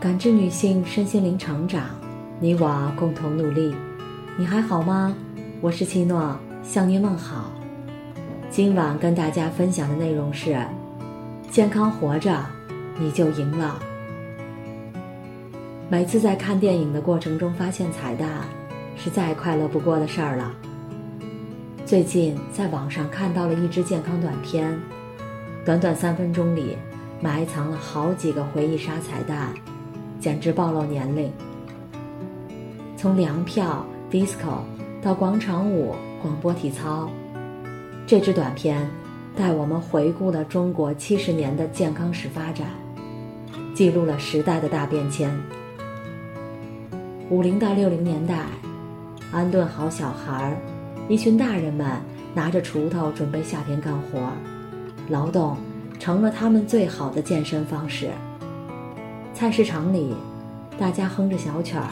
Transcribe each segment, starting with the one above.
感知女性身心灵成长，你我共同努力。你还好吗？我是七诺，向您问好。今晚跟大家分享的内容是：健康活着，你就赢了。每次在看电影的过程中发现彩蛋，是再快乐不过的事儿了。最近在网上看到了一支健康短片，短短三分钟里埋藏了好几个回忆杀彩蛋。简直暴露年龄。从粮票、disco 到广场舞、广播体操，这支短片带我们回顾了中国七十年的健康史发展，记录了时代的大变迁。五零到六零年代，安顿好小孩儿，一群大人们拿着锄头准备夏天干活，劳动成了他们最好的健身方式。菜市场里，大家哼着小曲儿，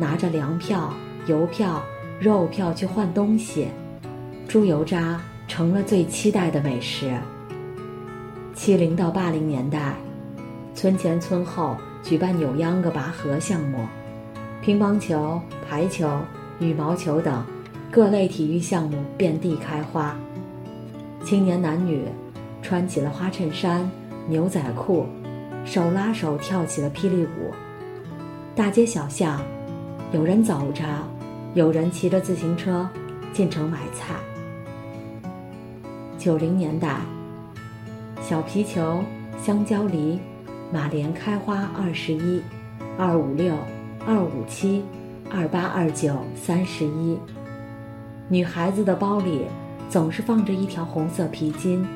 拿着粮票、油票、肉票去换东西，猪油渣成了最期待的美食。七零到八零年代，村前村后举办扭秧歌拔河项目，乒乓球、排球、羽毛球等各类体育项目遍地开花，青年男女穿起了花衬衫、牛仔裤。手拉手跳起了霹雳舞，大街小巷，有人走着，有人骑着自行车进城买菜。九零年代，小皮球、香蕉梨、马莲开花二十一、二五六、二五七、二八二九、三十一。女孩子的包里总是放着一条红色皮筋，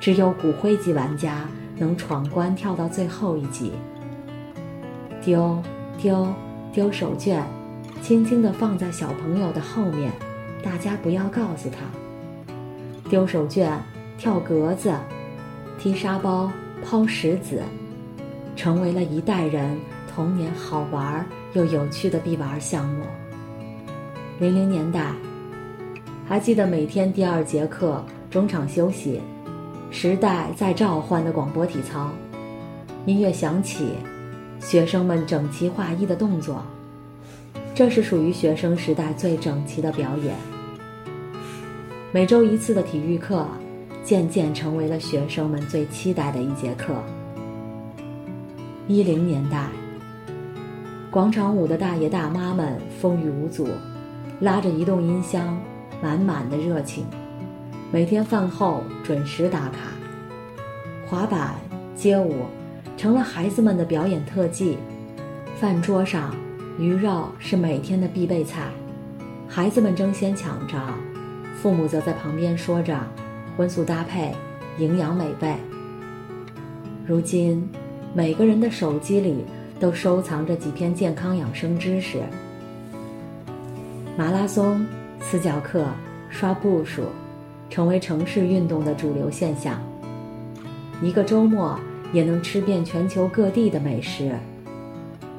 只有骨灰级玩家。能闯关跳到最后一级，丢丢丢手绢，轻轻地放在小朋友的后面，大家不要告诉他。丢手绢、跳格子、踢沙包、抛石子，成为了一代人童年好玩又有趣的必玩项目。零零年代，还记得每天第二节课中场休息。时代在召唤的广播体操，音乐响起，学生们整齐划一的动作，这是属于学生时代最整齐的表演。每周一次的体育课，渐渐成为了学生们最期待的一节课。一零年代，广场舞的大爷大妈们风雨无阻，拉着移动音箱，满满的热情。每天饭后准时打卡，滑板、街舞成了孩子们的表演特技。饭桌上，鱼肉是每天的必备菜，孩子们争先抢着，父母则在旁边说着荤素搭配，营养美味。如今，每个人的手机里都收藏着几篇健康养生知识。马拉松、私教课、刷步数。成为城市运动的主流现象。一个周末也能吃遍全球各地的美食。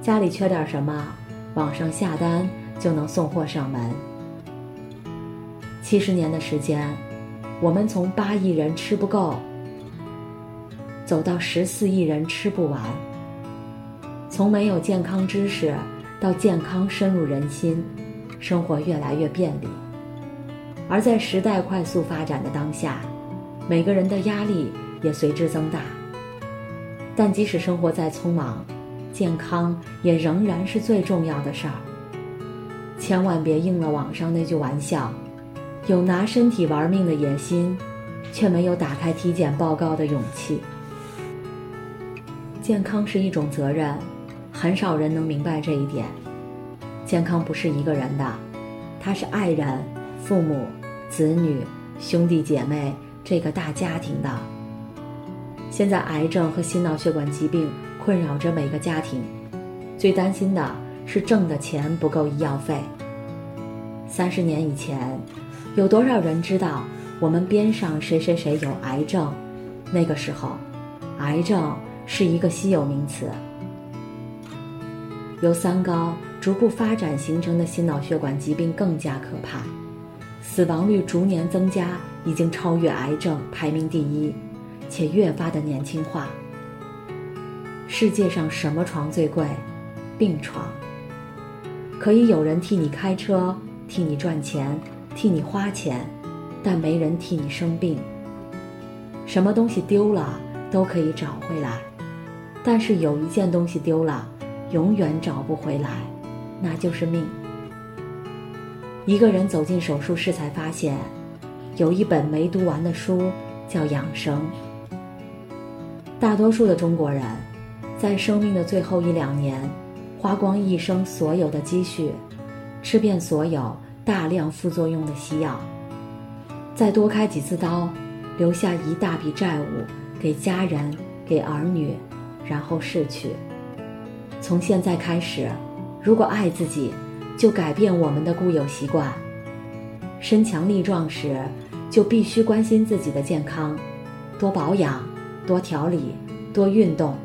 家里缺点什么，网上下单就能送货上门。七十年的时间，我们从八亿人吃不够，走到十四亿人吃不完。从没有健康知识到健康深入人心，生活越来越便利。而在时代快速发展的当下，每个人的压力也随之增大。但即使生活再匆忙，健康也仍然是最重要的事儿。千万别应了网上那句玩笑：有拿身体玩命的野心，却没有打开体检报告的勇气。健康是一种责任，很少人能明白这一点。健康不是一个人的，它是爱人、父母。子女、兄弟姐妹，这个大家庭的。现在，癌症和心脑血管疾病困扰着每个家庭，最担心的是挣的钱不够医药费。三十年以前，有多少人知道我们边上谁谁谁有癌症？那个时候，癌症是一个稀有名词。由三高逐步发展形成的心脑血管疾病更加可怕。死亡率逐年增加，已经超越癌症排名第一，且越发的年轻化。世界上什么床最贵？病床。可以有人替你开车，替你赚钱，替你花钱，但没人替你生病。什么东西丢了都可以找回来，但是有一件东西丢了，永远找不回来，那就是命。一个人走进手术室，才发现，有一本没读完的书，叫养生。大多数的中国人，在生命的最后一两年，花光一生所有的积蓄，吃遍所有大量副作用的西药，再多开几次刀，留下一大笔债务给家人、给儿女，然后逝去。从现在开始，如果爱自己，就改变我们的固有习惯。身强力壮时，就必须关心自己的健康，多保养，多调理，多运动，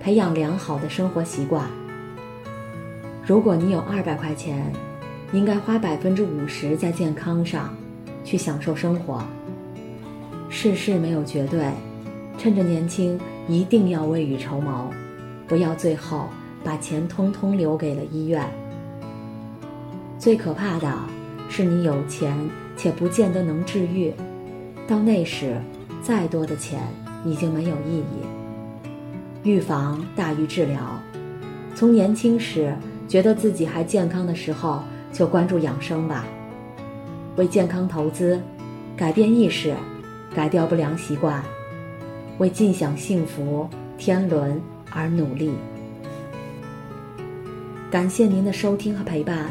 培养良好的生活习惯。如果你有二百块钱，应该花百分之五十在健康上，去享受生活。世事没有绝对，趁着年轻，一定要未雨绸缪，不要最后把钱通通留给了医院。最可怕的是，你有钱且不见得能治愈，到那时，再多的钱已经没有意义。预防大于治疗，从年轻时觉得自己还健康的时候就关注养生吧，为健康投资，改变意识，改掉不良习惯，为尽享幸福天伦而努力。感谢您的收听和陪伴。